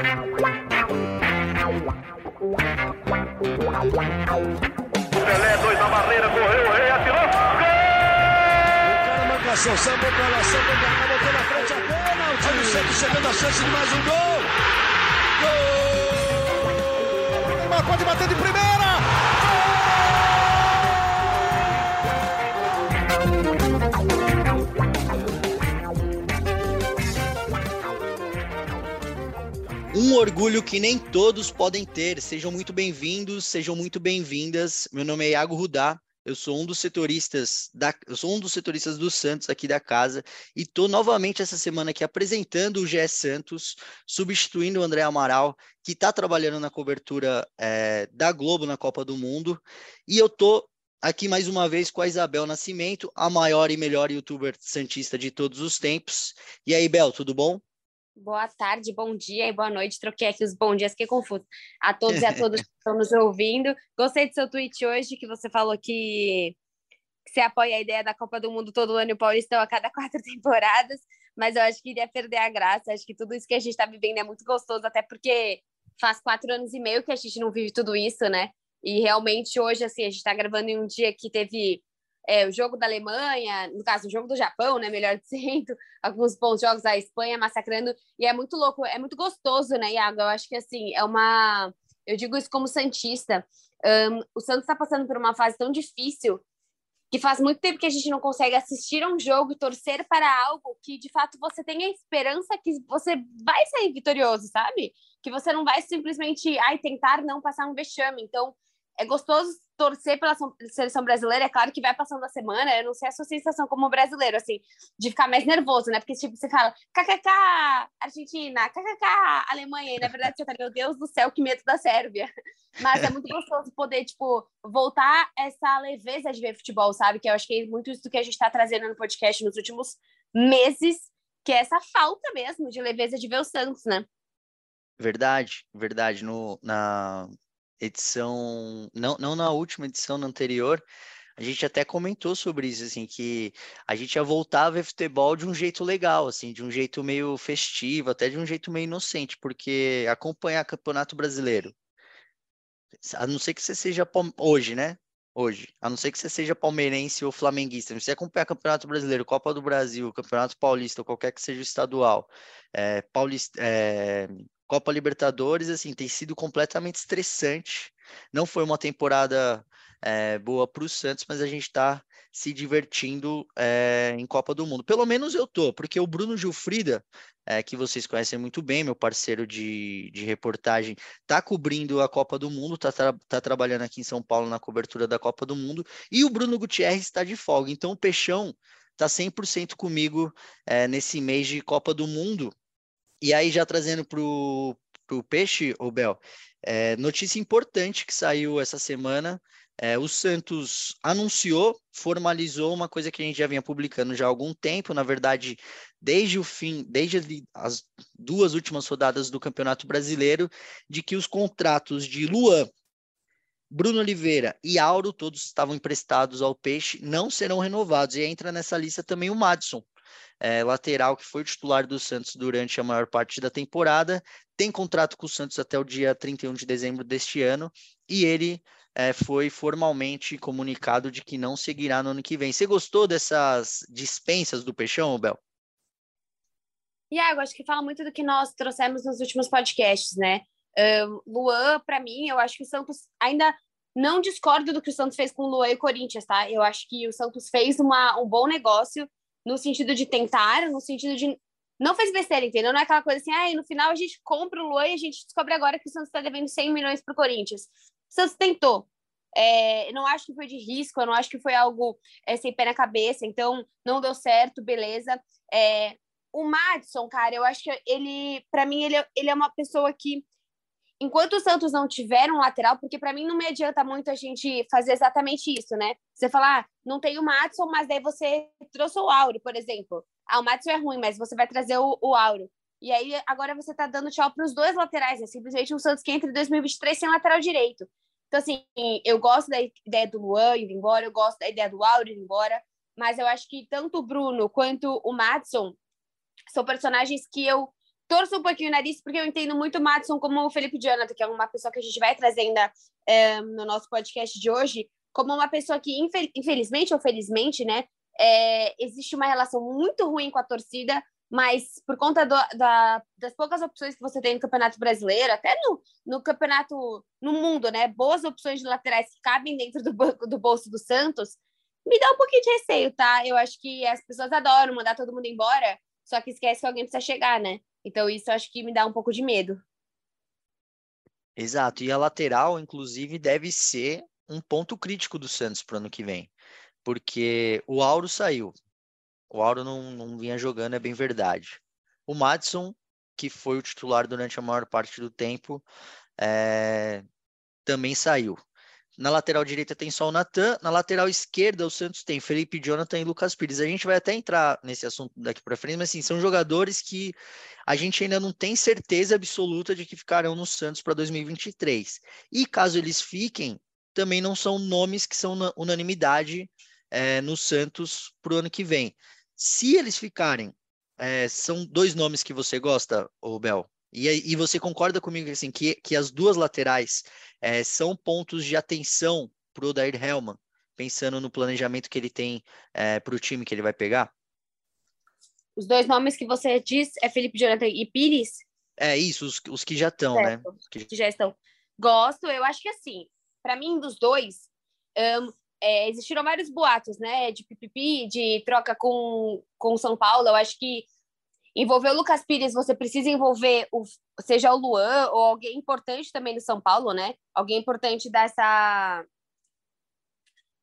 Pelé, dois na barreira, correu, o rei atirou. Gol! O cara marcação, sambou pra lá, sambou pra cá, botou na frente a. Olha o Santos chegando a chance de mais um gol. Gol! Neymar pode bater de primeira. Um orgulho que nem todos podem ter. Sejam muito bem-vindos, sejam muito bem-vindas. Meu nome é Iago Rudá. Eu sou um dos setoristas da, eu sou um dos setoristas do Santos aqui da casa e estou novamente essa semana aqui apresentando o GE Santos, substituindo o André Amaral, que está trabalhando na cobertura é, da Globo na Copa do Mundo. E eu tô aqui mais uma vez com a Isabel Nascimento, a maior e melhor youtuber santista de todos os tempos. E aí, Bel, tudo bom? Boa tarde, bom dia e boa noite. Troquei aqui os bons dias, fiquei confuso. A todos e a todas que estão nos ouvindo. Gostei do seu tweet hoje, que você falou que, que você apoia a ideia da Copa do Mundo todo ano e o Paulistão a cada quatro temporadas, mas eu acho que iria perder a graça. Acho que tudo isso que a gente está vivendo é muito gostoso, até porque faz quatro anos e meio que a gente não vive tudo isso, né? E realmente hoje, assim, a gente está gravando em um dia que teve é, o jogo da Alemanha, no caso, o jogo do Japão, né? Melhor dizendo, alguns bons jogos da Espanha massacrando, e é muito louco, é muito gostoso, né, Iago? Eu acho que assim, é uma. Eu digo isso como Santista. Um, o Santos está passando por uma fase tão difícil que faz muito tempo que a gente não consegue assistir a um jogo e torcer para algo que de fato você tenha esperança que você vai sair vitorioso, sabe? Que você não vai simplesmente ai, tentar não passar um vexame. Então, é gostoso torcer pela seleção brasileira. É claro que vai passando a semana, eu não sei a sua sensação como brasileiro, assim, de ficar mais nervoso, né? Porque, tipo, você fala kkk, Argentina, kkk, Alemanha, e na verdade você tá, meu Deus do céu, que medo da Sérvia. Mas é muito gostoso poder, tipo, voltar essa leveza de ver futebol, sabe? Que eu acho que é muito isso que a gente tá trazendo no podcast nos últimos meses, que é essa falta mesmo de leveza de ver o Santos, né? Verdade, verdade. No, na, edição, não, não na última edição, na anterior, a gente até comentou sobre isso, assim, que a gente ia voltar a futebol de um jeito legal, assim, de um jeito meio festivo, até de um jeito meio inocente, porque acompanhar Campeonato Brasileiro, a não ser que você seja hoje, né? Hoje, a não ser que você seja palmeirense ou flamenguista, você acompanhar Campeonato Brasileiro, Copa do Brasil, Campeonato Paulista, ou qualquer que seja o estadual, é, Paulista, é, Copa Libertadores, assim, tem sido completamente estressante. Não foi uma temporada é, boa para o Santos, mas a gente está se divertindo é, em Copa do Mundo. Pelo menos eu tô, porque o Bruno Gilfrida, é, que vocês conhecem muito bem, meu parceiro de, de reportagem, está cobrindo a Copa do Mundo, está tra tá trabalhando aqui em São Paulo na cobertura da Copa do Mundo, e o Bruno Gutierrez está de folga. Então o Peixão está 100% comigo é, nesse mês de Copa do Mundo. E aí, já trazendo para o peixe, Bel, é, notícia importante que saiu essa semana. É, o Santos anunciou, formalizou uma coisa que a gente já vinha publicando já há algum tempo, na verdade, desde o fim, desde as duas últimas rodadas do Campeonato Brasileiro, de que os contratos de Luan, Bruno Oliveira e Auro, todos estavam emprestados ao Peixe, não serão renovados. E entra nessa lista também o Madison, é, lateral que foi titular do Santos durante a maior parte da temporada, tem contrato com o Santos até o dia 31 de dezembro deste ano e ele é, foi formalmente comunicado de que não seguirá no ano que vem. Você gostou dessas dispensas do Peixão, Bel? Iago, acho que fala muito do que nós trouxemos nos últimos podcasts, né? Um, Luan, para mim, eu acho que o Santos ainda não discordo do que o Santos fez com o Luan e o Corinthians, tá? Eu acho que o Santos fez uma, um bom negócio no sentido de tentar, no sentido de. Não fez besteira, entendeu? Não é aquela coisa assim, ah, no final a gente compra o Luan e a gente descobre agora que o Santos está devendo 100 milhões para o Corinthians. O Santos tentou. É, não acho que foi de risco, eu não acho que foi algo é, sem pé na cabeça, então não deu certo, beleza. É, o Madison, cara, eu acho que ele, para mim, ele, é, ele é uma pessoa que enquanto o Santos não tiver um lateral, porque para mim não me adianta muito a gente fazer exatamente isso, né? Você falar, ah, não tem o Matson, mas daí você trouxe o Auro, por exemplo. Ah, o Matson é ruim, mas você vai trazer o, o Auro. E aí agora você tá dando tchau para os dois laterais, é simplesmente um Santos que entra em 2023 sem lateral direito. Então, assim, eu gosto da ideia do Luan indo embora, eu gosto da ideia do Auro indo embora, mas eu acho que tanto o Bruno quanto o Matson são personagens que eu torço um pouquinho o nariz, porque eu entendo muito o Madison como o Felipe Jonathan, que é uma pessoa que a gente vai trazer ainda é, no nosso podcast de hoje, como uma pessoa que, infelizmente ou felizmente, né, é, existe uma relação muito ruim com a torcida, mas por conta do, da, das poucas opções que você tem no Campeonato Brasileiro, até no, no campeonato no mundo, né? Boas opções de laterais que cabem dentro do, do bolso do Santos, me dá um pouquinho de receio, tá? Eu acho que as pessoas adoram mandar todo mundo embora, só que esquece que alguém precisa chegar, né? Então isso acho que me dá um pouco de medo. Exato, e a lateral, inclusive, deve ser um ponto crítico do Santos para o ano que vem, porque o Auro saiu, o Auro não, não vinha jogando, é bem verdade. O Madison, que foi o titular durante a maior parte do tempo, é, também saiu. Na lateral direita tem só o Natan, na lateral esquerda o Santos tem Felipe Jonathan e Lucas Pires. A gente vai até entrar nesse assunto daqui para frente, mas assim, são jogadores que a gente ainda não tem certeza absoluta de que ficarão no Santos para 2023. E caso eles fiquem, também não são nomes que são unanimidade é, no Santos para o ano que vem. Se eles ficarem, é, são dois nomes que você gosta, o Bel? E, e você concorda comigo assim, que, que as duas laterais é, são pontos de atenção para o Dair Helman, pensando no planejamento que ele tem é, para o time que ele vai pegar? Os dois nomes que você diz é Felipe Jonathan e Pires? É isso, os, os que já estão, né? Os que... que já estão. Gosto, eu acho que assim, para mim, dos dois, um, é, existiram vários boatos, né, de pipipi, de troca com com São Paulo. Eu acho que envolver o Lucas Pires, você precisa envolver o, seja o Luan ou alguém importante também do São Paulo, né? Alguém importante dessa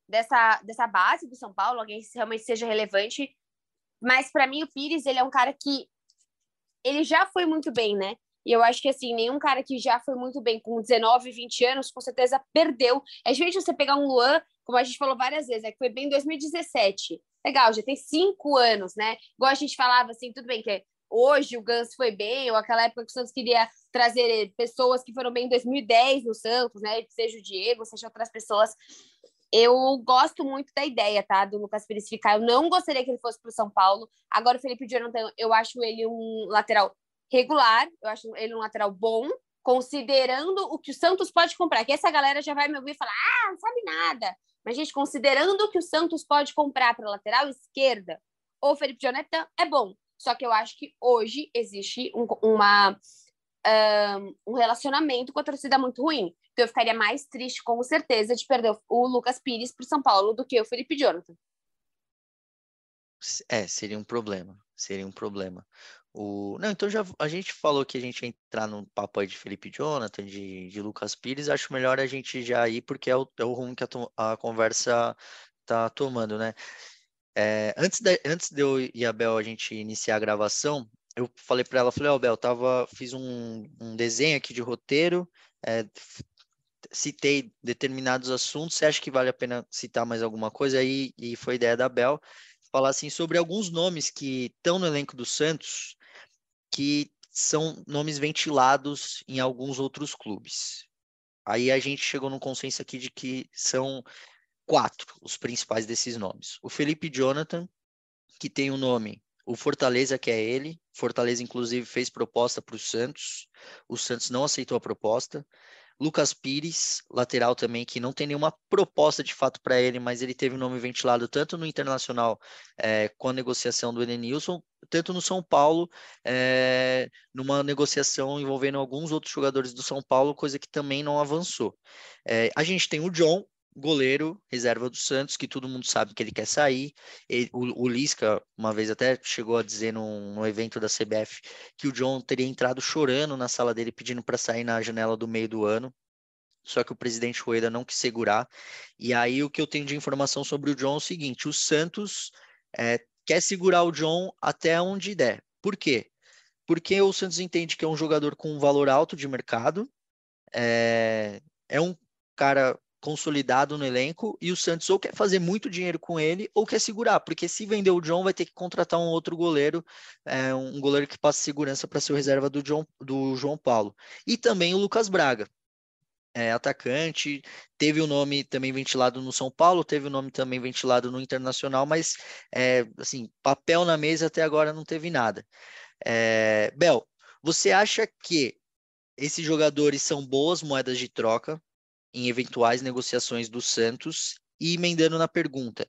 dessa dessa base do São Paulo, alguém que realmente seja relevante. Mas para mim o Pires, ele é um cara que ele já foi muito bem, né? E eu acho que, assim, nenhum cara que já foi muito bem com 19, 20 anos, com certeza perdeu. É diferente você pegar um Luan como a gente falou várias vezes, é que foi bem em 2017. Legal, já tem cinco anos, né? Igual a gente falava assim, tudo bem que hoje o Gans foi bem, ou aquela época que o Santos queria trazer pessoas que foram bem em 2010 no Santos, né? Seja o Diego, seja outras pessoas. Eu gosto muito da ideia, tá? Do Lucas Pires ficar. Eu não gostaria que ele fosse para o São Paulo. Agora, o Felipe Jonathan, eu acho ele um lateral regular, eu acho ele um lateral bom, considerando o que o Santos pode comprar. Que essa galera já vai me ouvir falar: ah, não sabe nada. Mas, gente, considerando que o Santos pode comprar para lateral esquerda, o Felipe Jonathan é bom. Só que eu acho que hoje existe um, uma, um, relacionamento com a torcida muito ruim. Então eu ficaria mais triste, com certeza, de perder o Lucas Pires para o São Paulo do que o Felipe Jonathan. É, seria um problema. Seria um problema. O... Não, então já a gente falou que a gente ia entrar no papo aí de Felipe Jonathan, de, de Lucas Pires. Acho melhor a gente já ir, porque é o, é o rumo que a, a conversa tá tomando, né? É, antes, de, antes de eu e a Bel a gente iniciar a gravação, eu falei para ela, falei, ó, oh, Bel, tava, fiz um, um desenho aqui de roteiro, é, citei determinados assuntos, você acha que vale a pena citar mais alguma coisa? Aí, e foi ideia da Bel, falar assim sobre alguns nomes que estão no elenco do Santos, que são nomes ventilados em alguns outros clubes. Aí a gente chegou num consenso aqui de que são quatro os principais desses nomes. O Felipe Jonathan, que tem o um nome, o Fortaleza, que é ele. Fortaleza, inclusive, fez proposta para o Santos. O Santos não aceitou a proposta. Lucas Pires, lateral também, que não tem nenhuma proposta de fato para ele, mas ele teve o nome ventilado tanto no Internacional é, com a negociação do Edenilson, tanto no São Paulo, é, numa negociação envolvendo alguns outros jogadores do São Paulo, coisa que também não avançou. É, a gente tem o John, goleiro, reserva do Santos, que todo mundo sabe que ele quer sair. Ele, o, o, Lisca, uma vez até chegou a dizer num, num, evento da CBF que o John teria entrado chorando na sala dele pedindo para sair na janela do meio do ano. Só que o presidente Rueda não quis segurar. E aí o que eu tenho de informação sobre o John é o seguinte: o Santos é, quer segurar o John até onde der. Por quê? Porque o Santos entende que é um jogador com um valor alto de mercado, é, é um cara consolidado no elenco e o Santos ou quer fazer muito dinheiro com ele ou quer segurar, porque se vender o John vai ter que contratar um outro goleiro, é, um goleiro que passe segurança para ser o reserva do, John, do João Paulo. E também o Lucas Braga, é, atacante, teve o nome também ventilado no São Paulo, teve o nome também ventilado no Internacional, mas é, assim, papel na mesa até agora não teve nada. É, Bel, Você acha que esses jogadores são boas moedas de troca em eventuais negociações do Santos? E emendando na pergunta,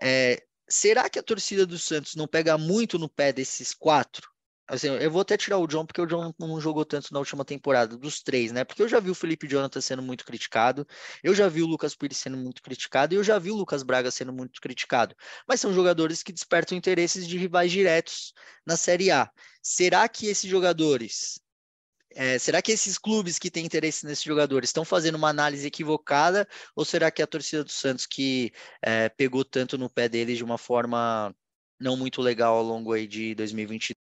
é, será que a torcida do Santos não pega muito no pé desses quatro? Assim, eu vou até tirar o John, porque o John não jogou tanto na última temporada, dos três, né? Porque eu já vi o Felipe Jonathan sendo muito criticado, eu já vi o Lucas Pires sendo muito criticado, e eu já vi o Lucas Braga sendo muito criticado. Mas são jogadores que despertam interesses de rivais diretos na Série A. Será que esses jogadores é, será que esses clubes que têm interesse nesses jogadores estão fazendo uma análise equivocada ou será que a torcida do Santos que é, pegou tanto no pé deles de uma forma não muito legal ao longo aí de 2022?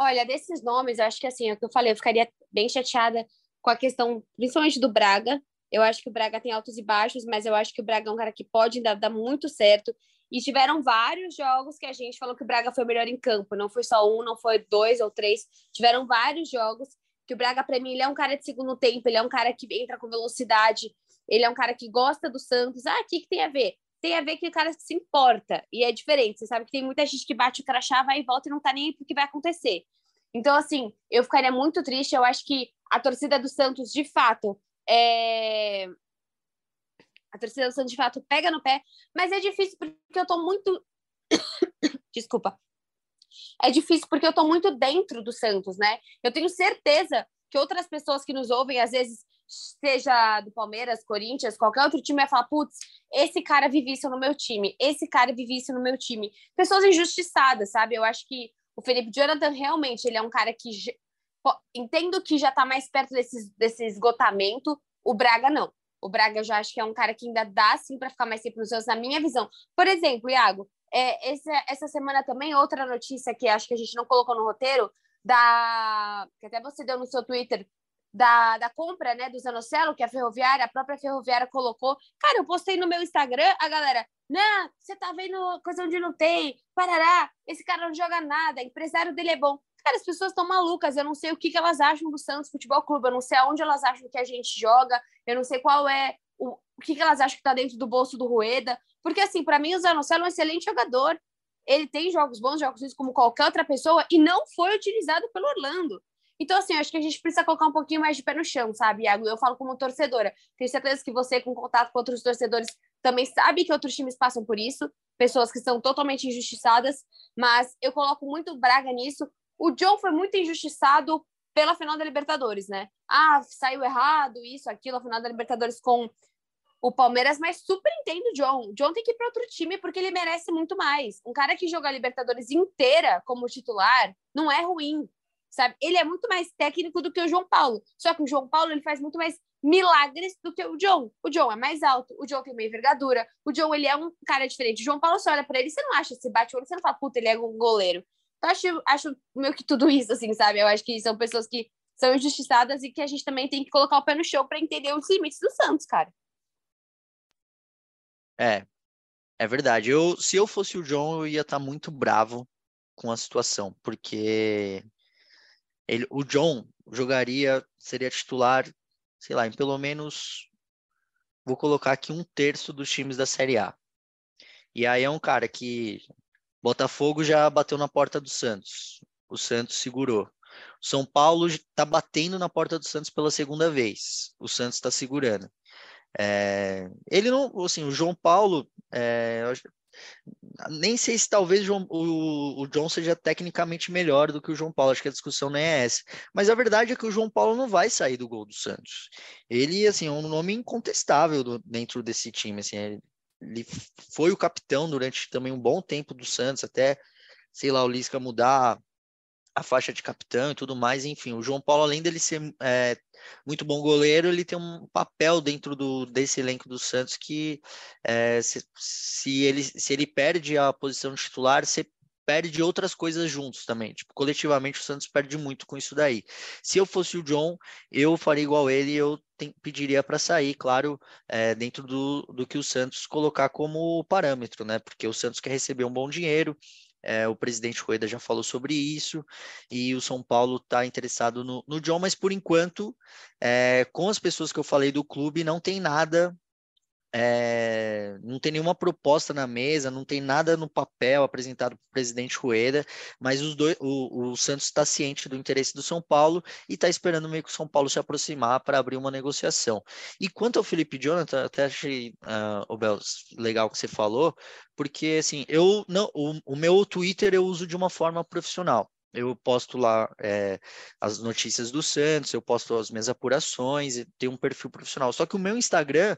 Olha, desses nomes, eu acho que assim, é o que eu falei, eu ficaria bem chateada com a questão, principalmente do Braga. Eu acho que o Braga tem altos e baixos, mas eu acho que o Braga é um cara que pode dar, dar muito certo. E tiveram vários jogos que a gente falou que o Braga foi o melhor em campo. Não foi só um, não foi dois ou três. Tiveram vários jogos que o Braga, para mim, ele é um cara de segundo tempo, ele é um cara que entra com velocidade, ele é um cara que gosta do Santos. Ah, o que, que tem a ver? tem a ver que o cara se importa. E é diferente. Você sabe que tem muita gente que bate o crachá, vai e volta e não tá nem aí que vai acontecer. Então, assim, eu ficaria muito triste. Eu acho que a torcida do Santos, de fato, é... a torcida do Santos, de fato, pega no pé. Mas é difícil porque eu tô muito. Desculpa. É difícil porque eu tô muito dentro do Santos, né? Eu tenho certeza que outras pessoas que nos ouvem, às vezes, seja do Palmeiras, Corinthians, qualquer outro time, vai falar: putz, esse cara vive isso no meu time, esse cara vive isso no meu time. Pessoas injustiçadas, sabe? Eu acho que o Felipe Jonathan realmente ele é um cara que entendo que já tá mais perto desse, desse esgotamento. O Braga não. O Braga eu já acho que é um cara que ainda dá sim para ficar mais tempo nos seus, na minha visão. Por exemplo, Iago, é, essa, essa semana também outra notícia que acho que a gente não colocou no roteiro, da que até você deu no seu Twitter, da, da compra né, do Zanocelo, que a Ferroviária, a própria Ferroviária colocou. Cara, eu postei no meu Instagram, a galera, não, você tá vendo coisa onde não tem, parará, esse cara não joga nada, empresário dele é bom. Cara, as pessoas estão malucas, eu não sei o que, que elas acham do Santos Futebol Clube, eu não sei aonde elas acham que a gente joga, eu não sei qual é o, o que, que elas acham que tá dentro do bolso do Rueda, porque assim, para mim o Zanocelo é um excelente jogador, ele tem jogos bons, jogos ruins como qualquer outra pessoa, e não foi utilizado pelo Orlando. Então, assim, acho que a gente precisa colocar um pouquinho mais de pé no chão, sabe, Iago? Eu falo como torcedora. Tenho certeza que você, com contato com outros torcedores, também sabe que outros times passam por isso, pessoas que são totalmente injustiçadas, mas eu coloco muito Braga nisso. O John foi muito injustiçado pela final da Libertadores, né? Ah, saiu errado, isso, aquilo, a final da Libertadores com o Palmeiras, mas super entendo o John. O John tem que ir para outro time porque ele merece muito mais. Um cara que joga a Libertadores inteira como titular não é ruim sabe? Ele é muito mais técnico do que o João Paulo. Só que o João Paulo ele faz muito mais milagres do que o John. O John é mais alto, o John tem uma envergadura, o John ele é um cara diferente. O João Paulo você olha para ele, você não acha esse bate-olho, você não fala, puta, ele é um goleiro. Então acho, acho meio que tudo isso, assim, sabe? Eu acho que são pessoas que são injustiçadas e que a gente também tem que colocar o pé no chão para entender os limites do Santos, cara. É, é verdade. Eu, se eu fosse o John, eu ia estar tá muito bravo com a situação, porque ele, o John jogaria, seria titular, sei lá, em pelo menos, vou colocar aqui um terço dos times da Série A. E aí é um cara que Botafogo já bateu na porta do Santos. O Santos segurou. São Paulo está batendo na porta do Santos pela segunda vez. O Santos está segurando. É, ele não, assim, o João Paulo, é, nem sei se talvez o, o, o John seja tecnicamente melhor do que o João Paulo, acho que a discussão nem é essa. Mas a verdade é que o João Paulo não vai sair do gol do Santos. Ele, assim, é um nome incontestável do, dentro desse time, assim, ele, ele foi o capitão durante também um bom tempo do Santos, até, sei lá, o Lisca mudar a faixa de capitão e tudo mais, enfim, o João Paulo, além dele ser é, muito bom goleiro, ele tem um papel dentro do, desse elenco do Santos que é, se, se, ele, se ele perde a posição de titular, você perde outras coisas juntos também. Tipo, coletivamente o Santos perde muito com isso daí. Se eu fosse o John, eu faria igual ele, eu tem, pediria para sair, claro, é, dentro do, do que o Santos colocar como parâmetro, né? Porque o Santos quer receber um bom dinheiro, é, o presidente Rueda já falou sobre isso e o São Paulo está interessado no, no, John, mas por enquanto, é, com as pessoas que eu falei do clube, não tem nada é, não tem nenhuma proposta na mesa, não tem nada no papel apresentado para o presidente Rueda, mas os dois, o, o Santos está ciente do interesse do São Paulo e está esperando meio que o São Paulo se aproximar para abrir uma negociação. E quanto ao Felipe Jonathan, até achei, uh, Bel, legal que você falou, porque assim, eu não, o, o meu Twitter eu uso de uma forma profissional. Eu posto lá é, as notícias do Santos, eu posto as minhas apurações, tem um perfil profissional. Só que o meu Instagram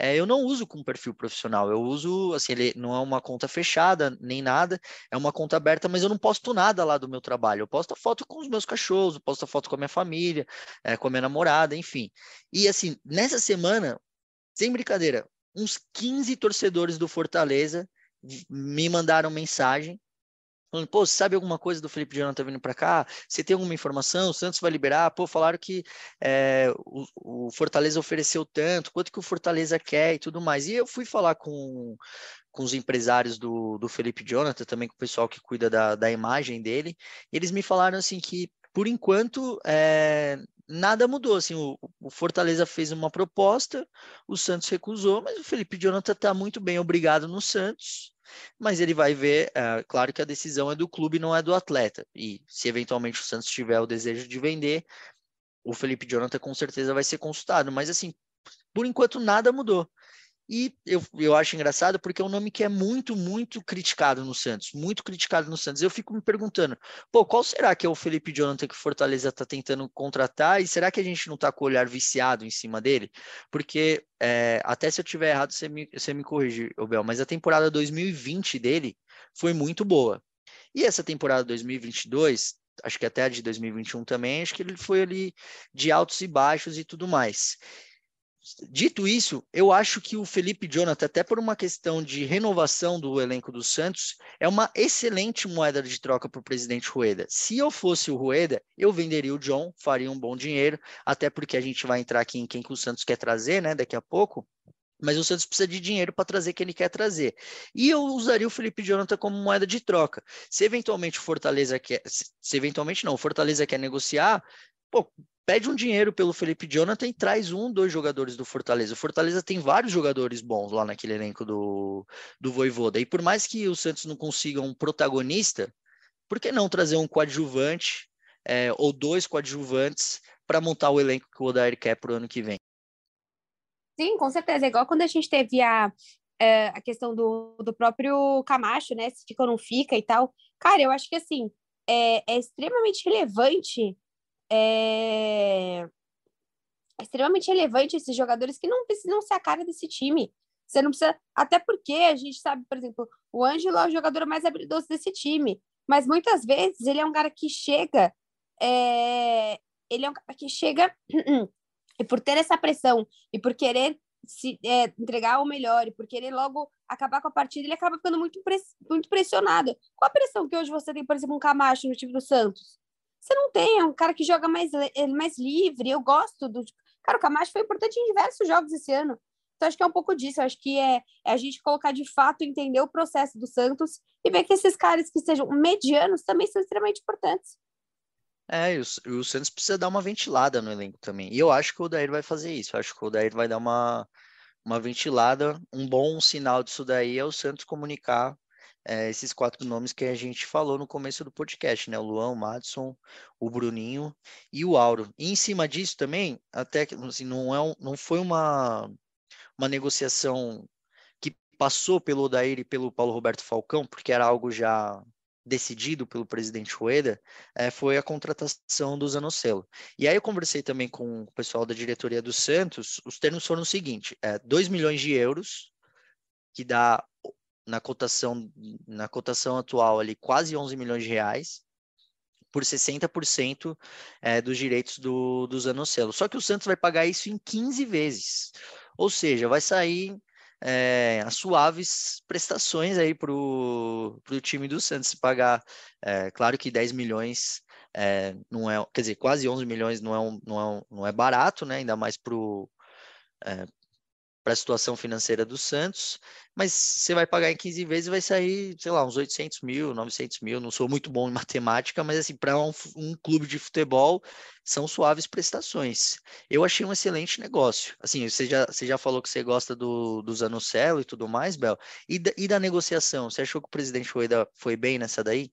é, eu não uso com perfil profissional, eu uso, assim, ele não é uma conta fechada nem nada, é uma conta aberta, mas eu não posto nada lá do meu trabalho. Eu posto foto com os meus cachorros, eu posto foto com a minha família, é, com a minha namorada, enfim. E assim, nessa semana, sem brincadeira, uns 15 torcedores do Fortaleza me mandaram mensagem falando, pô, você sabe alguma coisa do Felipe Jonathan vindo para cá? Você tem alguma informação? O Santos vai liberar? Pô, falaram que é, o, o, Fortaleza ofereceu tanto, quanto que o Fortaleza quer e tudo mais. E eu fui falar com, com os empresários do, do Felipe Jonathan, também com o pessoal que cuida da, da imagem dele, eles me falaram assim que, por enquanto, é, nada mudou. Assim, o, o, Fortaleza fez uma proposta, o Santos recusou, mas o Felipe Jonathan está muito bem, obrigado no Santos mas ele vai ver, é, claro que a decisão é do clube, não é do atleta. E se eventualmente o Santos tiver o desejo de vender, o Felipe Jonathan com certeza vai ser consultado. Mas assim, por enquanto nada mudou. E eu, eu acho engraçado porque é um nome que é muito, muito criticado no Santos, muito criticado no Santos. Eu fico me perguntando, pô, qual será que é o Felipe Jonathan que o Fortaleza está tentando contratar? E será que a gente não está com o olhar viciado em cima dele? Porque, é, até se eu tiver errado, você me, você me corrige, Bel, mas a temporada 2020 dele foi muito boa. E essa temporada 2022, acho que até a de 2021 também, acho que ele foi ali de altos e baixos e tudo mais. Dito isso, eu acho que o Felipe Jonathan, até por uma questão de renovação do elenco do Santos, é uma excelente moeda de troca para o presidente Rueda. Se eu fosse o Rueda, eu venderia o John, faria um bom dinheiro, até porque a gente vai entrar aqui em quem que o Santos quer trazer, né, daqui a pouco. Mas o Santos precisa de dinheiro para trazer quem ele quer trazer. E eu usaria o Felipe Jonathan como moeda de troca. Se eventualmente o Fortaleza quer, se eventualmente não, o Fortaleza quer negociar, pô, pede um dinheiro pelo Felipe Jonathan e traz um, dois jogadores do Fortaleza. O Fortaleza tem vários jogadores bons lá naquele elenco do, do Voivoda. E por mais que o Santos não consiga um protagonista, por que não trazer um coadjuvante é, ou dois coadjuvantes para montar o elenco que o Odair quer para o ano que vem? Sim, com certeza. É igual quando a gente teve a, é, a questão do, do próprio Camacho, né? Se fica ou não fica e tal. Cara, eu acho que assim é, é extremamente relevante é... extremamente relevante esses jogadores que não precisam ser a cara desse time. Você não precisa. Até porque a gente sabe, por exemplo, o Ângelo é o jogador mais habilidoso desse time. Mas muitas vezes ele é um cara que chega. É... Ele é um cara que chega. e por ter essa pressão e por querer se é, entregar o melhor e por querer logo acabar com a partida, ele acaba ficando muito, muito pressionado. Qual a pressão que hoje você tem, por exemplo, um Camacho no time do Santos? Você não tem, é um cara que joga mais, mais livre. Eu gosto do. Cara, o Camacho foi importante em diversos jogos esse ano. Então, acho que é um pouco disso. Acho que é, é, a gente colocar de fato, entender o processo do Santos e ver que esses caras que sejam medianos também são extremamente importantes. É, e o, o Santos precisa dar uma ventilada no elenco também. E eu acho que o Odair vai fazer isso. Eu acho que o Odair vai dar uma, uma ventilada. Um bom sinal disso daí é o Santos comunicar é, esses quatro nomes que a gente falou no começo do podcast, né? O Luan, o Madison, o Bruninho e o Auro. E em cima disso também, até que assim, não, é um, não foi uma, uma negociação que passou pelo Odair e pelo Paulo Roberto Falcão, porque era algo já decidido pelo presidente Rueda, é, foi a contratação do Zanocelo. E aí eu conversei também com o pessoal da diretoria do Santos, os termos foram o seguinte, é, 2 milhões de euros, que dá na cotação, na cotação atual ali quase 11 milhões de reais por 60% é, dos direitos do, do Zanocelo. Só que o Santos vai pagar isso em 15 vezes. Ou seja, vai sair é, as suaves prestações aí para o time do Santos pagar. É, claro que 10 milhões é, não é, quer dizer, quase 11 milhões não é, um, não é, um, não é barato, né? Ainda mais para o é, para a situação financeira do Santos, mas você vai pagar em 15 vezes e vai sair, sei lá, uns 800 mil, 900 mil. Não sou muito bom em matemática, mas assim, para um, um, clube de futebol, são suaves prestações. Eu achei um excelente negócio. Assim, você já, você já falou que você gosta do, do Zanocelo e tudo mais, Bel. E da, e da negociação? Você achou que o presidente foi, da, foi bem nessa daí?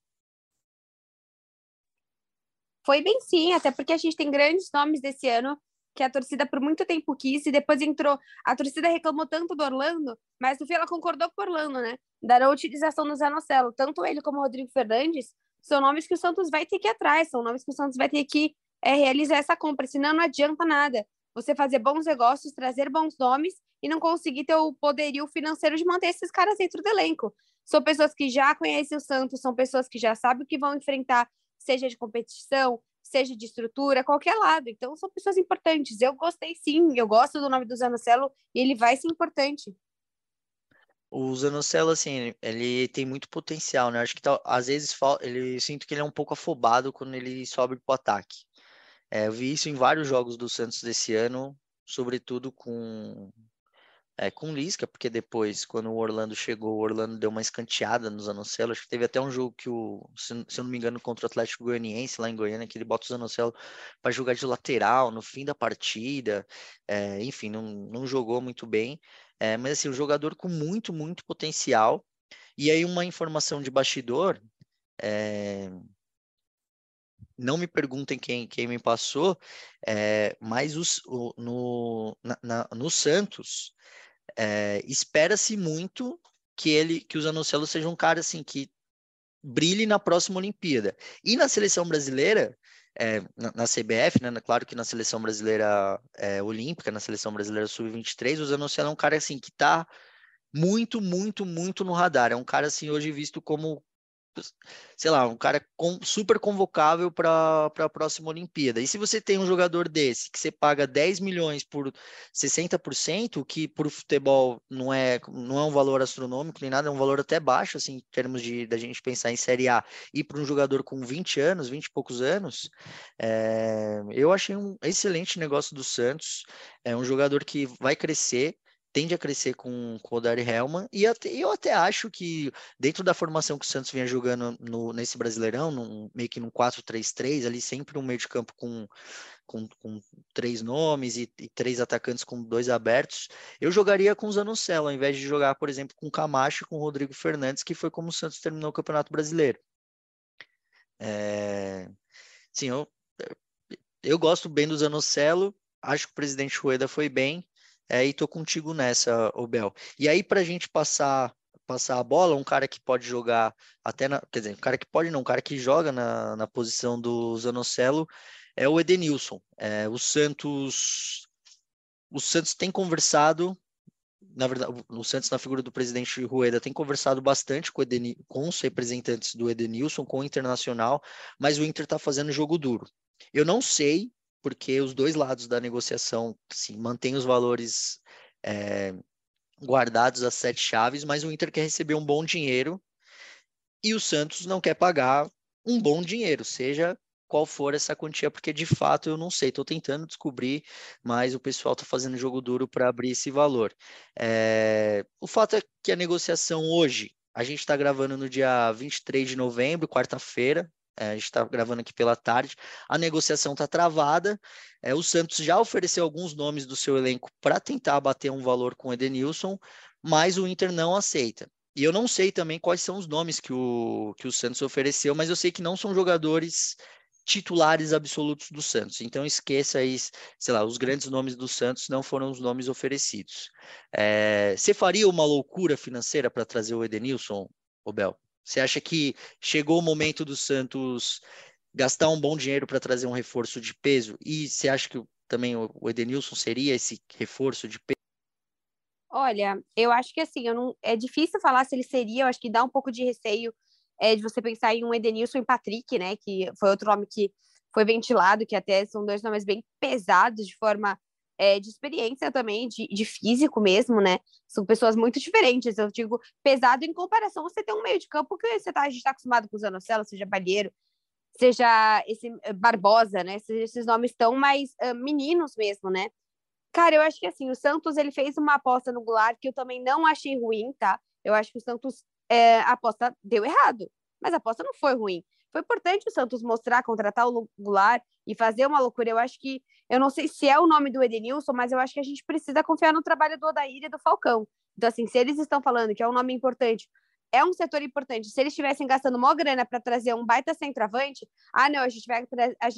Foi bem sim, até porque a gente tem grandes nomes desse ano que a torcida por muito tempo quis e depois entrou. A torcida reclamou tanto do Orlando, mas no fim ela concordou com o Orlando, né? Da não utilização do Zanocelo. Tanto ele como o Rodrigo Fernandes são nomes que o Santos vai ter que ir atrás, são nomes que o Santos vai ter que é, realizar essa compra, senão não adianta nada. Você fazer bons negócios, trazer bons nomes e não conseguir ter o poderio financeiro de manter esses caras dentro do elenco. São pessoas que já conhecem o Santos, são pessoas que já sabem o que vão enfrentar seja de competição, seja de estrutura, qualquer lado. Então, são pessoas importantes. Eu gostei sim, eu gosto do nome do Zanocelo e ele vai ser importante. O Zanocelo, assim, ele tem muito potencial, né? Acho que tá, às vezes ele sinto que ele é um pouco afobado quando ele sobe para o ataque. É, eu vi isso em vários jogos do Santos desse ano, sobretudo com é, com Lisca, porque depois, quando o Orlando chegou, o Orlando deu uma escanteada nos Zanocelo. Acho que teve até um jogo que o, se, se eu não me engano, contra o Atlético Goianiense, lá em Goiânia, que ele bota o Zanocelo para jogar de lateral no fim da partida. É, enfim, não, não jogou muito bem. É, mas assim, um jogador com muito, muito potencial. E aí, uma informação de bastidor. É, não me perguntem quem, quem me passou, é, mas os, o, no, na, na, no Santos, é, Espera-se muito que ele, que o Zanocelo seja um cara assim que brilhe na próxima Olimpíada. E na seleção brasileira, é, na, na, CBF, né? Claro que na seleção brasileira é, olímpica, na seleção brasileira sub-23, o Zanocelo é um cara assim que está muito, muito, muito no radar. É um cara assim hoje visto como sei lá, um cara com, super convocável para a próxima Olimpíada. E se você tem um jogador desse que você paga 10 milhões por 60%, o que para o futebol não é, não é um valor astronômico nem nada, é um valor até baixo, assim, em termos de da gente pensar em Série A, e para um jogador com 20 anos, 20 e poucos anos, é, eu achei um excelente negócio do Santos. É um jogador que vai crescer, tende a crescer com, com o Dari Helman, e até, eu até acho que dentro da formação que o Santos vinha jogando no, nesse Brasileirão, num, meio que num 4-3-3, ali sempre um meio de campo com, com, com três nomes e, e, três atacantes com dois abertos, eu jogaria com o Zanocelo, ao invés de jogar, por exemplo, com o Camacho e com o Rodrigo Fernandes, que foi como o Santos terminou o Campeonato Brasileiro. É... Sim, eu, eu gosto bem do Zanocelo, acho que o presidente Rueda foi bem, é, e tô contigo nessa, Obel. E aí, para a gente passar passar a bola, um cara que pode jogar até na, quer dizer, um cara que pode não, um cara que joga na, na posição do Zanocelo é o Edenilson. É, o Santos o Santos tem conversado na verdade, o Santos, na figura do presidente Rueda, tem conversado bastante com, Eden, com os representantes do Edenilson, com o Internacional, mas o Inter está fazendo jogo duro. Eu não sei porque os dois lados da negociação mantêm os valores é, guardados às sete chaves, mas o Inter quer receber um bom dinheiro e o Santos não quer pagar um bom dinheiro, seja qual for essa quantia, porque de fato eu não sei, estou tentando descobrir, mas o pessoal está fazendo jogo duro para abrir esse valor. É, o fato é que a negociação hoje, a gente está gravando no dia 23 de novembro, quarta-feira, é, a gente está gravando aqui pela tarde. A negociação está travada. É, o Santos já ofereceu alguns nomes do seu elenco para tentar bater um valor com o Edenilson, mas o Inter não aceita. E eu não sei também quais são os nomes que o, que o Santos ofereceu, mas eu sei que não são jogadores titulares absolutos do Santos. Então esqueça aí, sei lá, os grandes nomes do Santos não foram os nomes oferecidos. É, você faria uma loucura financeira para trazer o Edenilson, Obel? Você acha que chegou o momento do Santos gastar um bom dinheiro para trazer um reforço de peso? E você acha que também o Edenilson seria esse reforço de peso? Olha, eu acho que assim, não, é difícil falar se ele seria, eu acho que dá um pouco de receio é, de você pensar em um Edenilson e Patrick, né? Que foi outro nome que foi ventilado, que até são dois nomes bem pesados de forma é, de experiência também, de, de físico mesmo, né? São pessoas muito diferentes. Eu digo pesado em comparação você tem um meio de campo que você tá, a gente está acostumado com o Zanocelo, seja Balheiro, seja esse eh, Barbosa, né? Esses nomes tão mais uh, meninos mesmo, né? Cara, eu acho que assim, o Santos ele fez uma aposta no Goulart que eu também não achei ruim, tá? Eu acho que o Santos, é, a aposta deu errado, mas a aposta não foi ruim. Foi importante o Santos mostrar, contratar o Goulart e fazer uma loucura. Eu acho que, eu não sei se é o nome do Edenilson, mas eu acho que a gente precisa confiar no trabalho do Odair e do Falcão. Então, assim, se eles estão falando que é um nome importante, é um setor importante. Se eles estivessem gastando maior grana para trazer um baita centroavante, ah, não, a gente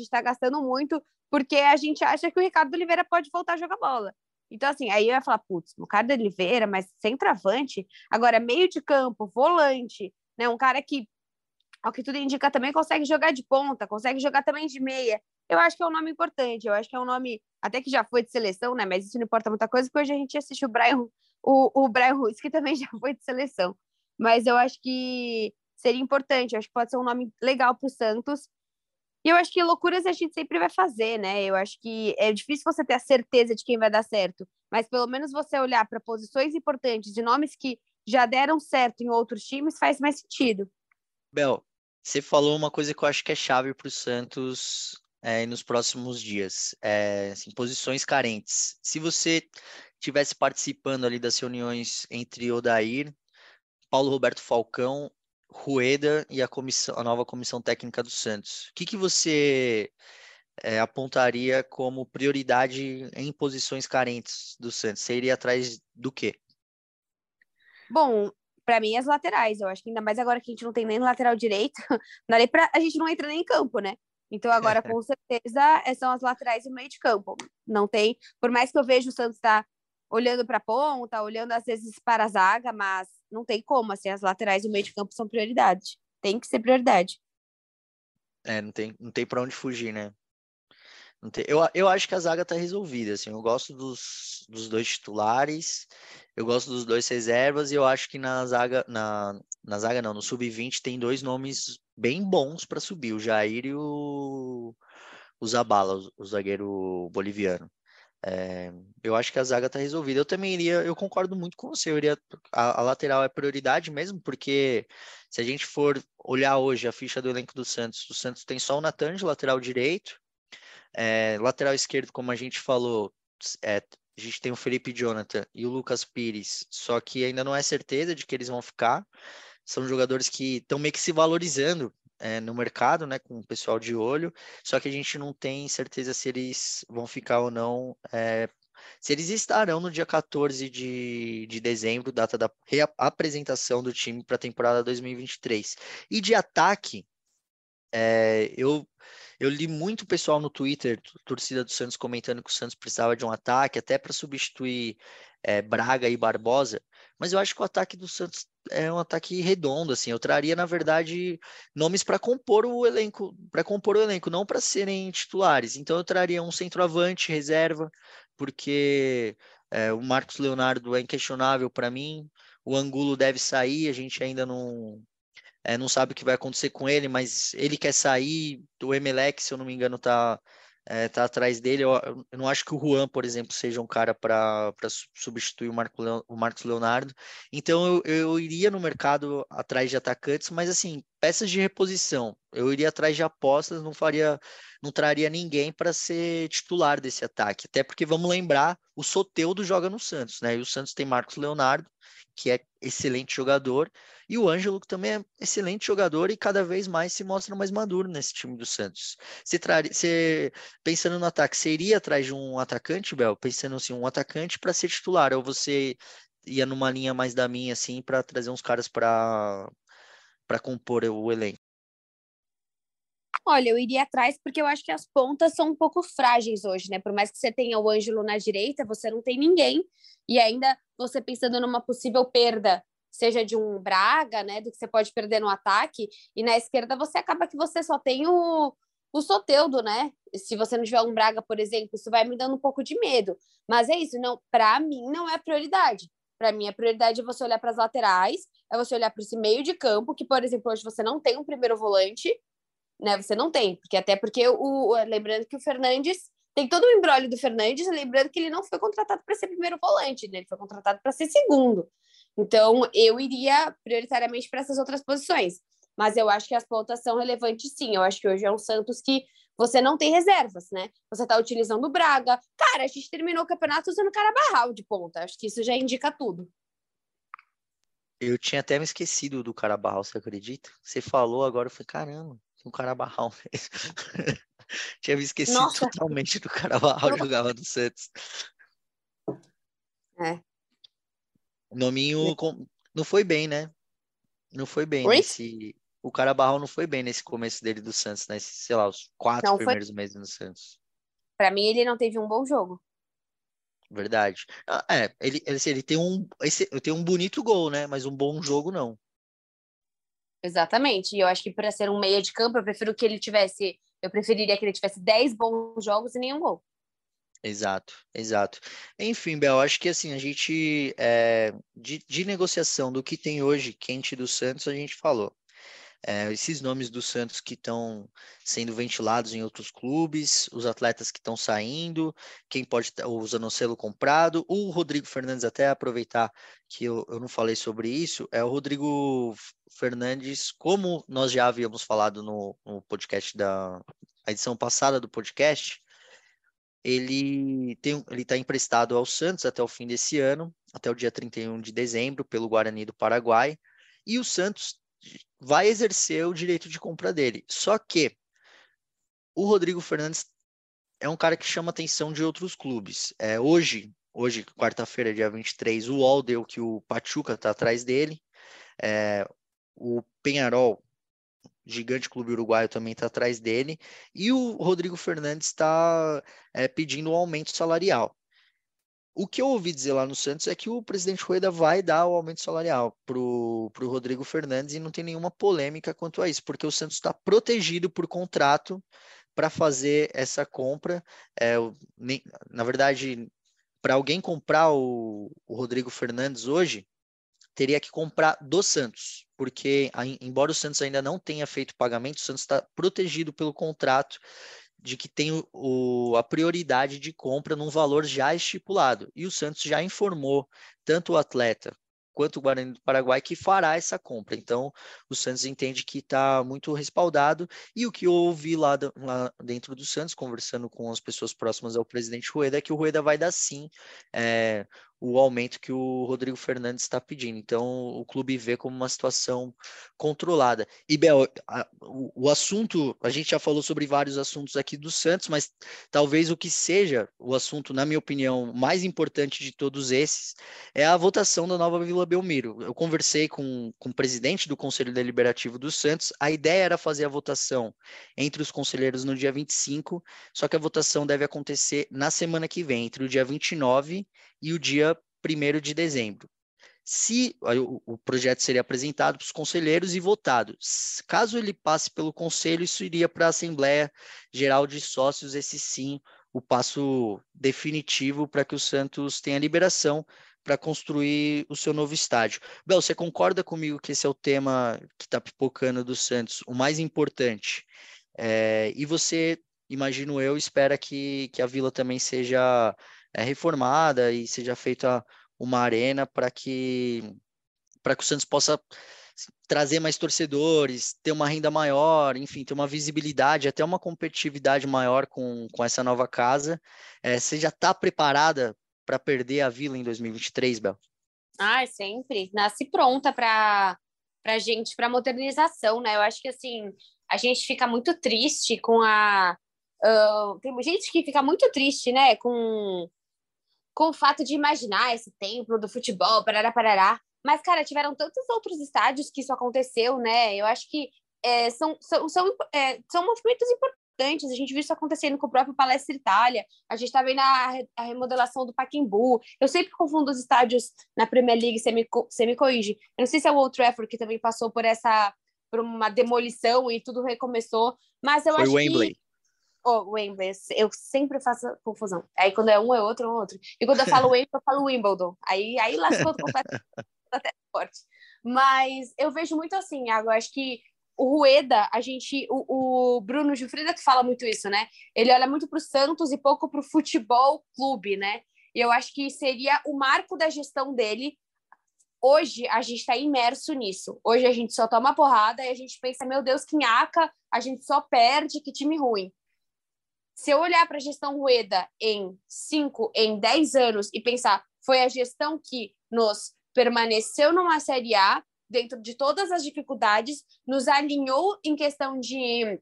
está gastando muito porque a gente acha que o Ricardo Oliveira pode voltar a jogar bola. Então, assim, aí eu ia falar, putz, Ricardo Oliveira, mas centroavante, agora meio de campo, volante, né? Um cara que, ao que tudo indica, também consegue jogar de ponta, consegue jogar também de meia. Eu acho que é um nome importante, eu acho que é um nome, até que já foi de seleção, né? Mas isso não importa muita coisa, porque hoje a gente assiste o Brian, o, o Brian Ruiz, que também já foi de seleção. Mas eu acho que seria importante, eu acho que pode ser um nome legal para o Santos. E eu acho que loucuras a gente sempre vai fazer, né? Eu acho que é difícil você ter a certeza de quem vai dar certo, mas pelo menos você olhar para posições importantes de nomes que já deram certo em outros times faz mais sentido. Bel, você falou uma coisa que eu acho que é chave para o Santos é, nos próximos dias, é, assim, posições carentes. Se você tivesse participando ali das reuniões entre Odair Paulo Roberto Falcão, Rueda e a, comissão, a nova comissão técnica do Santos. O que, que você é, apontaria como prioridade em posições carentes do Santos? Iria atrás do quê? Bom, para mim as laterais. Eu acho que ainda mais agora que a gente não tem nem lateral direito, não é pra, a gente não entra nem em campo, né? Então agora com certeza é, são as laterais e o meio de campo. Não tem, por mais que eu veja o Santos estar tá olhando para a ponta, olhando às vezes para a zaga, mas não tem como, assim, as laterais e o meio de campo são prioridade. Tem que ser prioridade. É, não tem, não tem para onde fugir, né? Tem, eu, eu acho que a zaga tá resolvida, assim, eu gosto dos, dos dois titulares, eu gosto dos dois reservas e eu acho que na zaga, na, na zaga não, no sub-20 tem dois nomes bem bons para subir, o Jair e o, o Zabala, o, o zagueiro boliviano. É, eu acho que a zaga está resolvida. Eu também iria, eu concordo muito com você. Eu iria, a, a, lateral é prioridade mesmo, porque se a gente for olhar hoje a ficha do elenco do Santos, o Santos tem só o Natan de lateral direito, é, lateral esquerdo, como a gente falou, é, a gente tem o Felipe Jonathan e o Lucas Pires, só que ainda não é certeza de que eles vão ficar. São jogadores que estão meio que se valorizando é, no mercado, né, com o pessoal de olho, só que a gente não tem certeza se eles vão ficar ou não, é, se eles estarão no dia 14 de, de dezembro, data da reapresentação do time para a temporada 2023. E de ataque, é, eu, eu li muito pessoal no Twitter, torcida do Santos, comentando que o Santos precisava de um ataque, até para substituir é, Braga e Barbosa, mas eu acho que o ataque do Santos é um ataque redondo, assim. Eu traria, na verdade, nomes para compor o elenco, para compor o elenco, não para serem titulares. Então eu traria um centroavante reserva, porque é, o Marcos Leonardo é inquestionável para mim. O Angulo deve sair, a gente ainda não é, não sabe o que vai acontecer com ele, mas ele quer sair. O Emelec, se eu não me engano, tá é, tá atrás dele. Eu, eu, não acho que o Juan, por exemplo, seja um cara para substituir o, Marco o Marcos Leonardo. Então eu, eu iria no mercado atrás de atacantes, mas assim, peças de reposição. Eu iria atrás de apostas, não faria, não traria ninguém para ser titular desse ataque. Até porque vamos lembrar, o Soteudo joga no Santos, né? E o Santos tem Marcos Leonardo, que é excelente jogador, e o Ângelo, que também é excelente jogador e cada vez mais se mostra mais maduro nesse time do Santos. Você pensando no ataque, você iria atrás de um atacante, Bel? Pensando assim, um atacante para ser titular, ou você ia numa linha mais da minha, assim, para trazer uns caras para compor o elenco? Olha, eu iria atrás porque eu acho que as pontas são um pouco frágeis hoje, né? Por mais que você tenha o Ângelo na direita, você não tem ninguém. E ainda você pensando numa possível perda, seja de um Braga, né? Do que você pode perder no ataque, e na esquerda você acaba que você só tem o, o Soteudo, né? Se você não tiver um Braga, por exemplo, isso vai me dando um pouco de medo. Mas é isso, não, para mim não é prioridade. Para mim, a prioridade é você olhar para as laterais, é você olhar para esse meio de campo, que, por exemplo, hoje você não tem um primeiro volante, né? Você não tem, porque até porque o, lembrando que o Fernandes tem todo o embrólio do Fernandes, lembrando que ele não foi contratado para ser primeiro volante, né? Ele foi contratado para ser segundo. Então, eu iria prioritariamente para essas outras posições. Mas eu acho que as pontas são relevantes sim. Eu acho que hoje é um Santos que você não tem reservas, né? Você tá utilizando o Braga. Cara, a gente terminou o campeonato usando o Carabarral de ponta. Acho que isso já indica tudo. Eu tinha até me esquecido do Carabarral, você acredita? Você falou agora, eu falei, caramba, tem um Carabarral mesmo. tinha me esquecido Nossa. totalmente do Carabarral jogava no Santos. É. O nominho não foi bem, né? Não foi bem Oi? nesse. O Carabarral não foi bem nesse começo dele do Santos, né? Sei lá, os quatro não primeiros foi... meses no Santos. Para mim, ele não teve um bom jogo. Verdade. Ah, é, ele, ele, ele tem um, esse, tem um bonito gol, né? Mas um bom jogo não. Exatamente. E eu acho que para ser um meia de campo, eu prefiro que ele tivesse. Eu preferiria que ele tivesse 10 bons jogos e nenhum gol. Exato, exato. Enfim, Bel, acho que assim, a gente, é, de, de negociação do que tem hoje quente do Santos, a gente falou. É, esses nomes do Santos que estão sendo ventilados em outros clubes, os atletas que estão saindo, quem pode estar usando o selo comprado, o Rodrigo Fernandes, até aproveitar que eu, eu não falei sobre isso, é o Rodrigo Fernandes, como nós já havíamos falado no, no podcast da edição passada do podcast, ele tem ele está emprestado ao Santos até o fim desse ano, até o dia 31 de dezembro, pelo Guarani do Paraguai, e o Santos vai exercer o direito de compra dele. Só que o Rodrigo Fernandes é um cara que chama atenção de outros clubes. É, hoje, hoje quarta-feira, dia 23, o UOL deu que o Pachuca está atrás dele. É, o Penharol gigante clube uruguaio também está atrás dele, e o Rodrigo Fernandes está é, pedindo um aumento salarial. O que eu ouvi dizer lá no Santos é que o presidente Rueda vai dar o aumento salarial para o Rodrigo Fernandes e não tem nenhuma polêmica quanto a isso, porque o Santos está protegido por contrato para fazer essa compra. É, nem, na verdade, para alguém comprar o, o Rodrigo Fernandes hoje, teria que comprar do Santos, porque embora o Santos ainda não tenha feito pagamento, o Santos está protegido pelo contrato de que tem o, a prioridade de compra num valor já estipulado. E o Santos já informou tanto o atleta quanto o Guarani do Paraguai que fará essa compra. Então, o Santos entende que está muito respaldado. E o que eu ouvi lá, lá, dentro do Santos, conversando com as pessoas próximas ao presidente Rueda, é que o Rueda vai dar sim é, o aumento que o Rodrigo Fernandes está pedindo. Então, o clube vê como uma situação controlada. E, Bel, a, o, o, assunto, a gente já falou sobre vários assuntos aqui do Santos, mas talvez o que seja o assunto, na minha opinião, mais importante de todos esses é a votação da nova Vila Belmiro. Eu conversei com, com o presidente do Conselho Deliberativo do Santos, a ideia era fazer a votação entre os conselheiros no dia 25, só que a votação deve acontecer na semana que vem, entre o dia 29 e o dia 1 de dezembro. Se o, projeto seria apresentado para os conselheiros e votado. Caso ele passe pelo conselho, isso iria para a Assembleia Geral de Sócios, esse sim, o passo definitivo para que o Santos tenha liberação para construir o seu novo estádio. Bel, você concorda comigo que esse é o tema que está pipocando do Santos, o mais importante? É, e você, imagino eu, espera que, que a Vila também seja é, reformada e seja feita uma arena para que para que o Santos possa trazer mais torcedores, ter uma renda maior, enfim, ter uma visibilidade, até uma competitividade maior com, com essa nova casa. É, você já está preparada para perder a Vila em 2023, Bel? Ah, sempre. Nasce pronta para para gente, para modernização, né? Eu acho que assim a gente fica muito triste com a uh, tem gente que fica muito triste, né? Com com o fato de imaginar esse templo do futebol, parará, parará. Mas, cara, tiveram tantos outros estádios que isso aconteceu, né? Eu acho que é, são, são, são, é, são movimentos importantes. A gente viu isso acontecendo com o próprio Palestra Itália. A gente está vendo a, a, remodelação do Paquimbu. Eu sempre confundo os estádios na Premier League, você me, você me corrige. Eu não sei se é o Old Trafford que também passou por essa por uma demolição e tudo recomeçou, mas eu Foi acho Wembley. que oh, Wembley, eu sempre faço confusão. Aí quando é um é outro, é outro. E quando eu falo Wembley, eu falo Wimbledon. Aí, aí lascou completamente até forte. Mas eu vejo muito assim, eu acho que o Rueda, a gente, o, o Bruno Gilfrida que fala muito isso, né? Ele olha muito para o Santos e pouco para o futebol clube, né? E eu acho que seria o marco da gestão dele. Hoje a gente está imerso nisso. Hoje a gente só toma porrada e a gente pensa, meu Deus, que nhaca, a gente só perde, que time ruim. Se eu olhar para a gestão Rueda em 5, em 10 anos e pensar, foi a gestão que nos permaneceu numa Série A, dentro de todas as dificuldades, nos alinhou em questão de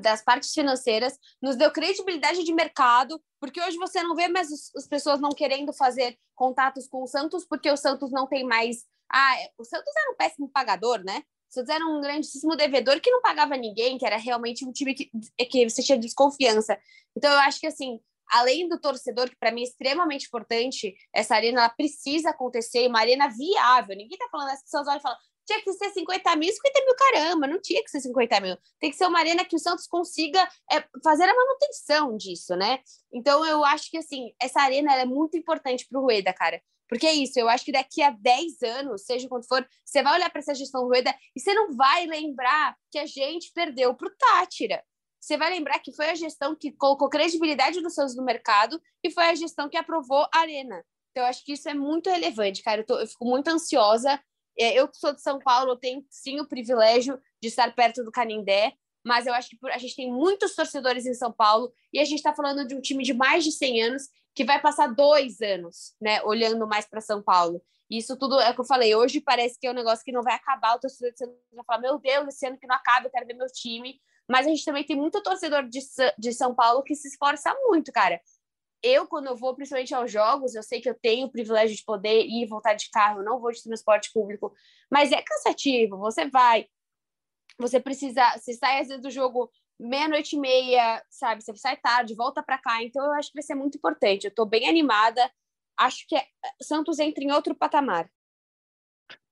das partes financeiras, nos deu credibilidade de mercado, porque hoje você não vê mais as pessoas não querendo fazer contatos com o Santos, porque o Santos não tem mais. Ah, o Santos era um péssimo pagador, né? Santos era um grandíssimo devedor que não pagava ninguém, que era realmente um time que, que você tinha desconfiança. Então, eu acho que, assim, além do torcedor, que para mim é extremamente importante, essa arena ela precisa acontecer, uma arena viável. Ninguém tá falando, as pessoas olham e falam, tinha que ser 50 mil, 50 mil, caramba, não tinha que ser 50 mil. Tem que ser uma arena que o Santos consiga é, fazer a manutenção disso, né? Então, eu acho que, assim, essa arena é muito importante para o Rueda, cara. Porque é isso, eu acho que daqui a 10 anos, seja quanto for, você vai olhar para essa gestão Rueda e você não vai lembrar que a gente perdeu para o Tátira. Você vai lembrar que foi a gestão que colocou credibilidade dos Santos no mercado e foi a gestão que aprovou a Arena. Então, eu acho que isso é muito relevante, cara. Eu, tô, eu fico muito ansiosa é, eu que sou de São Paulo, tenho sim o privilégio de estar perto do Canindé, mas eu acho que a gente tem muitos torcedores em São Paulo e a gente está falando de um time de mais de 100 anos que vai passar dois anos, né, olhando mais para São Paulo. E isso tudo é o que eu falei. Hoje parece que é um negócio que não vai acabar. O torcedor de Santos vai Meu Deus, esse ano que não acaba, eu quero ver meu time. Mas a gente também tem muito torcedor de, de São Paulo que se esforça muito, cara eu, quando eu vou principalmente aos jogos, eu sei que eu tenho o privilégio de poder ir e voltar de carro, eu não vou de transporte público, mas é cansativo, você vai, você precisa, você sai às vezes do jogo meia-noite e meia, sabe, você sai tarde, volta para cá, então eu acho que vai ser muito importante, eu estou bem animada, acho que é, Santos entra em outro patamar.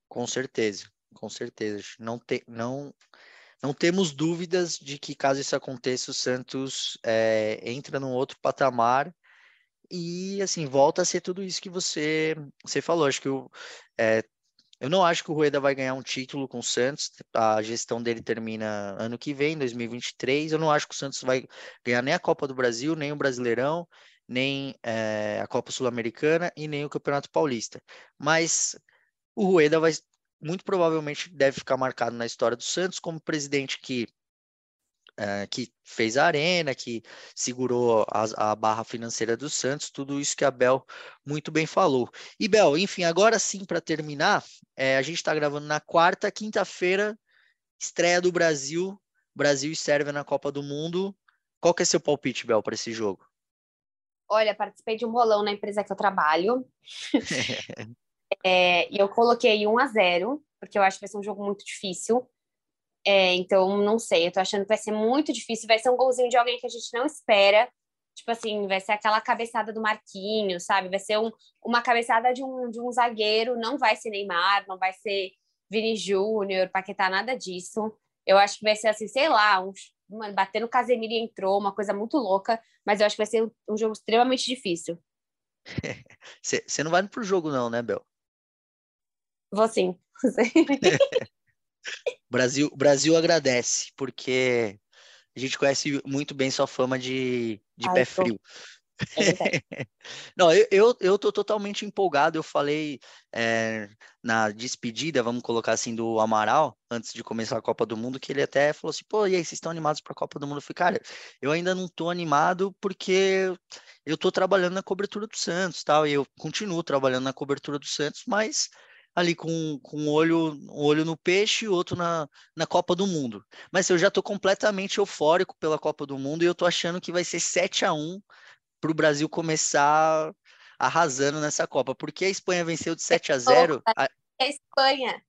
Com certeza, com certeza, não, te, não, não temos dúvidas de que caso isso aconteça, o Santos é, entra num outro patamar. E assim, volta a ser tudo isso que você, você falou. Acho que eu, é, eu não acho que o Rueda vai ganhar um título com o Santos. A gestão dele termina ano que vem, 2023. Eu não acho que o Santos vai ganhar nem a Copa do Brasil, nem o Brasileirão, nem é, a Copa Sul-Americana e nem o Campeonato Paulista. Mas o Rueda vai muito provavelmente deve ficar marcado na história do Santos como presidente que é, que fez a arena, que segurou a, a, barra financeira do Santos, tudo isso que a Bel muito bem falou. E Bel, enfim, agora sim, para terminar, é, a gente está gravando na quarta, quinta-feira, estreia do Brasil, Brasil e Sérvia na Copa do Mundo. Qual que é seu palpite, Bel, para esse jogo? Olha, participei de um rolão na empresa que eu trabalho. é, e eu coloquei 1 a 0 porque eu acho que vai ser um jogo muito difícil. É, então, não sei, eu tô achando que vai ser muito difícil. Vai ser um golzinho de alguém que a gente não espera. Tipo assim, vai ser aquela cabeçada do Marquinhos, sabe? Vai ser um, uma cabeçada de um, de um zagueiro. Não vai ser Neymar, não vai ser Vini Júnior, Paquetá, nada disso. Eu acho que vai ser assim, sei lá, um, mano, batendo Casemiro e entrou, uma coisa muito louca. Mas eu acho que vai ser um, um jogo extremamente difícil. Você não vai pro jogo, não, né, Bel? Vou sim. Brasil, Brasil agradece, porque a gente conhece muito bem sua fama de, de Ai, pé frio. É Não, eu, eu, eu tô totalmente empolgado. Eu falei é, na despedida, vamos colocar assim, do Amaral, antes de começar a Copa do Mundo, que ele até falou assim: pô, e aí, vocês estão animados para a Copa do Mundo? Eu falei, cara, eu ainda não tô animado porque eu tô trabalhando na cobertura do Santos, tal, e eu continuo trabalhando na cobertura do Santos, mas ali com, com um, olho, um olho no peixe e outro na, na Copa do Mundo. Mas eu já estou completamente eufórico pela Copa do Mundo e eu estou achando que vai ser 7 a 1 para o Brasil começar arrasando nessa Copa, porque a Espanha venceu de 7 a 0. A... É Espanha.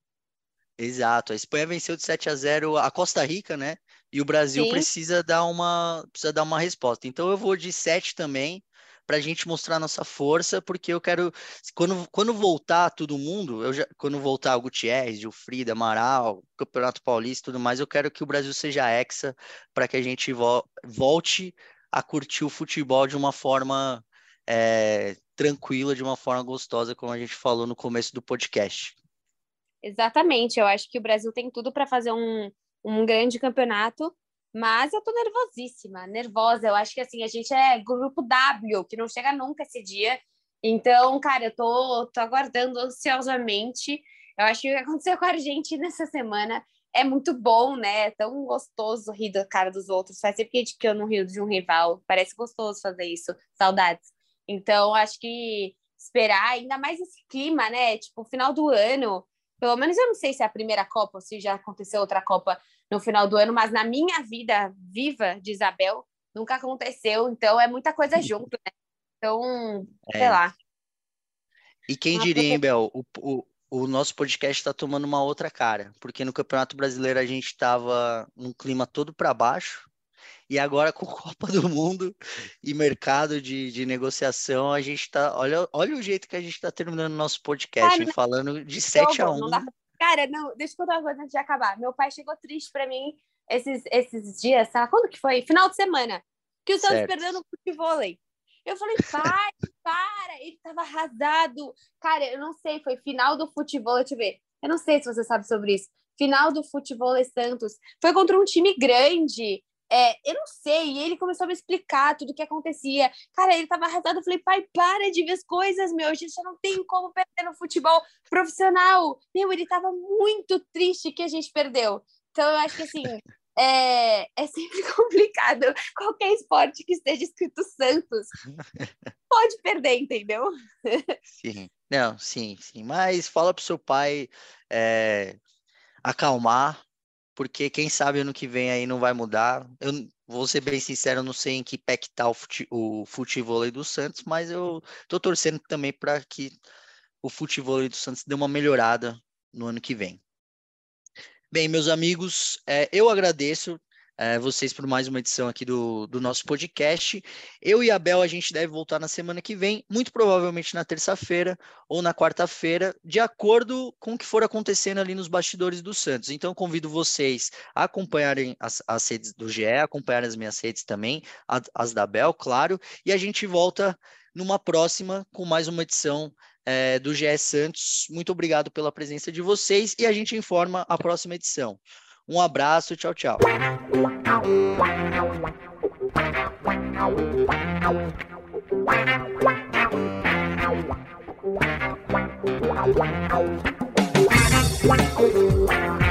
Exato, a Espanha venceu de 7 a 0 a Costa Rica, né? E o Brasil Sim. precisa dar uma precisa dar uma resposta. Então eu vou de 7 também para a gente mostrar nossa força, porque eu quero. Quando, quando voltar todo mundo, eu já, quando voltar o Gutierrez, o Frida, Amaral, Campeonato Paulista e tudo mais, eu quero que o Brasil seja hexa para que a gente vo volte a curtir o futebol de uma forma é, tranquila, de uma forma gostosa, como a gente falou no começo do podcast. Exatamente, eu acho que o Brasil tem tudo para fazer um, um grande campeonato mas eu tô nervosíssima, nervosa. Eu acho que assim, a gente é grupo W, que não chega nunca esse dia. Então, cara, eu tô, tô aguardando ansiosamente. Eu acho que o que aconteceu com a Argentina essa semana é muito bom, né? É tão gostoso rir da cara dos outros. Faz sempre que eu não rio de um rival. Parece gostoso fazer isso. Saudades. Então, acho que esperar, ainda mais esse clima, né? Tipo, final do ano. Pelo menos eu não sei se é a primeira Copa ou se já aconteceu outra Copa no final do ano, mas na minha vida viva de Isabel, nunca aconteceu. Então, é muita coisa junto, né? Então, é. sei lá. E quem diria, hein, Bel? O, o, o nosso podcast está tomando uma outra cara, porque no Campeonato Brasileiro a gente estava num clima todo para baixo, e agora com Copa do Mundo e mercado de, de negociação, a gente está. Olha, olha o jeito que a gente está terminando o nosso podcast, cara, falando de 7 a 1 dá... Cara, não, deixa eu contar uma coisa antes de acabar. Meu pai chegou triste para mim esses, esses dias, sabe? Quando que foi? Final de semana. Que o Santos perdeu no futebol. Eu falei, pai, para, ele tava arrasado. Cara, eu não sei, foi final do futebol, deixa eu ver. Eu não sei se você sabe sobre isso. Final do futebol Santos. Foi contra um time grande. É, eu não sei, e ele começou a me explicar tudo o que acontecia. Cara, ele tava arrasado. Eu falei, pai, para de ver as coisas, meu. A gente já não tem como perder no futebol profissional. Meu, ele tava muito triste que a gente perdeu. Então, eu acho que assim, é, é sempre complicado. Qualquer esporte que esteja escrito Santos pode perder, entendeu? Sim, não, sim, sim. Mas fala pro seu pai é, acalmar, porque quem sabe ano que vem aí não vai mudar. Eu vou ser bem sincero, não sei em que pé que tá o, fute, o futebol do Santos, mas eu tô torcendo também para que o futebol do Santos dê uma melhorada no ano que vem. Bem, meus amigos, é, eu agradeço é, vocês por mais uma edição aqui do, do nosso podcast. Eu e a Bel, a gente deve voltar na semana que vem, muito provavelmente na terça-feira ou na quarta-feira, de acordo com o que for acontecendo ali nos bastidores do Santos. Então, convido vocês a acompanharem as, as redes do GE, acompanharem as minhas redes também, as, as da Bel, claro, e a gente volta numa próxima com mais uma edição é, do GE Santos. Muito obrigado pela presença de vocês e a gente informa a próxima edição. Um abraço e tchau, tchau. Wow.